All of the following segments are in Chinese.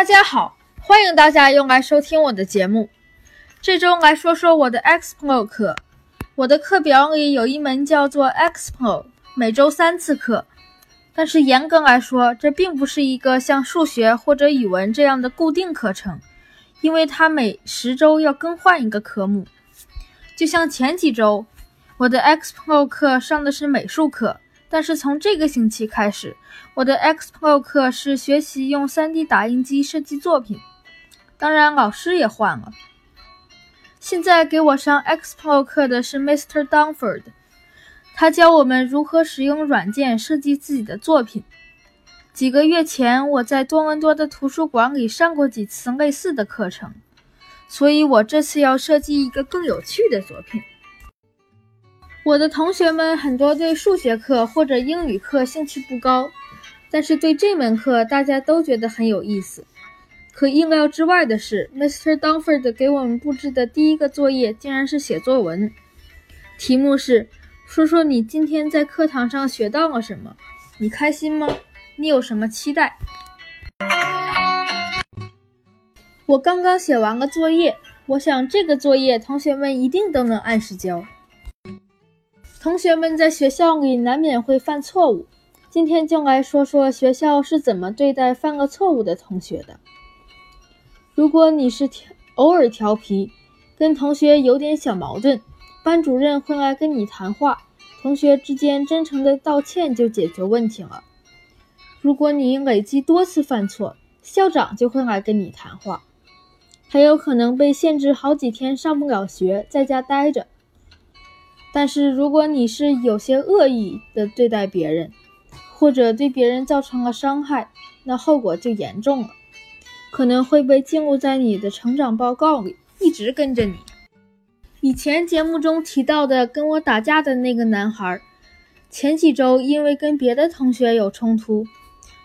大家好，欢迎大家又来收听我的节目。这周来说说我的 Xpro 课。我的课表里有一门叫做 Xpro，每周三次课。但是严格来说，这并不是一个像数学或者语文这样的固定课程，因为它每十周要更换一个科目。就像前几周，我的 Xpro 课上的是美术课。但是从这个星期开始，我的 Xpro 课是学习用 3D 打印机设计作品。当然，老师也换了。现在给我上 Xpro 课的是 Mr. Dunford，他教我们如何使用软件设计自己的作品。几个月前，我在多伦多的图书馆里上过几次类似的课程，所以我这次要设计一个更有趣的作品。我的同学们很多对数学课或者英语课兴趣不高，但是对这门课大家都觉得很有意思。可意料之外的是，Mr. Dunford 给我们布置的第一个作业竟然是写作文，题目是“说说你今天在课堂上学到了什么，你开心吗？你有什么期待？”我刚刚写完了作业，我想这个作业同学们一定都能按时交。同学们在学校里难免会犯错误，今天就来说说学校是怎么对待犯了错误的同学的。如果你是调偶尔调皮，跟同学有点小矛盾，班主任会来跟你谈话，同学之间真诚的道歉就解决问题了。如果你累积多次犯错，校长就会来跟你谈话，还有可能被限制好几天上不了学，在家待着。但是，如果你是有些恶意的对待别人，或者对别人造成了伤害，那后果就严重了，可能会被记录在你的成长报告里，一直跟着你。以前节目中提到的跟我打架的那个男孩，前几周因为跟别的同学有冲突，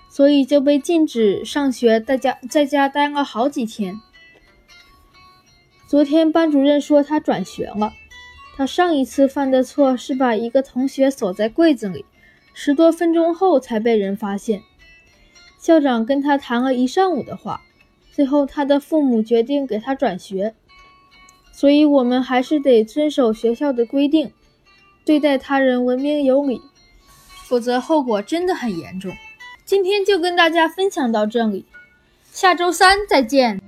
所以就被禁止上学，在家在家待了好几天。昨天班主任说他转学了。他上一次犯的错是把一个同学锁在柜子里，十多分钟后才被人发现。校长跟他谈了一上午的话，最后他的父母决定给他转学。所以，我们还是得遵守学校的规定，对待他人文明有礼，否则后果真的很严重。今天就跟大家分享到这里，下周三再见。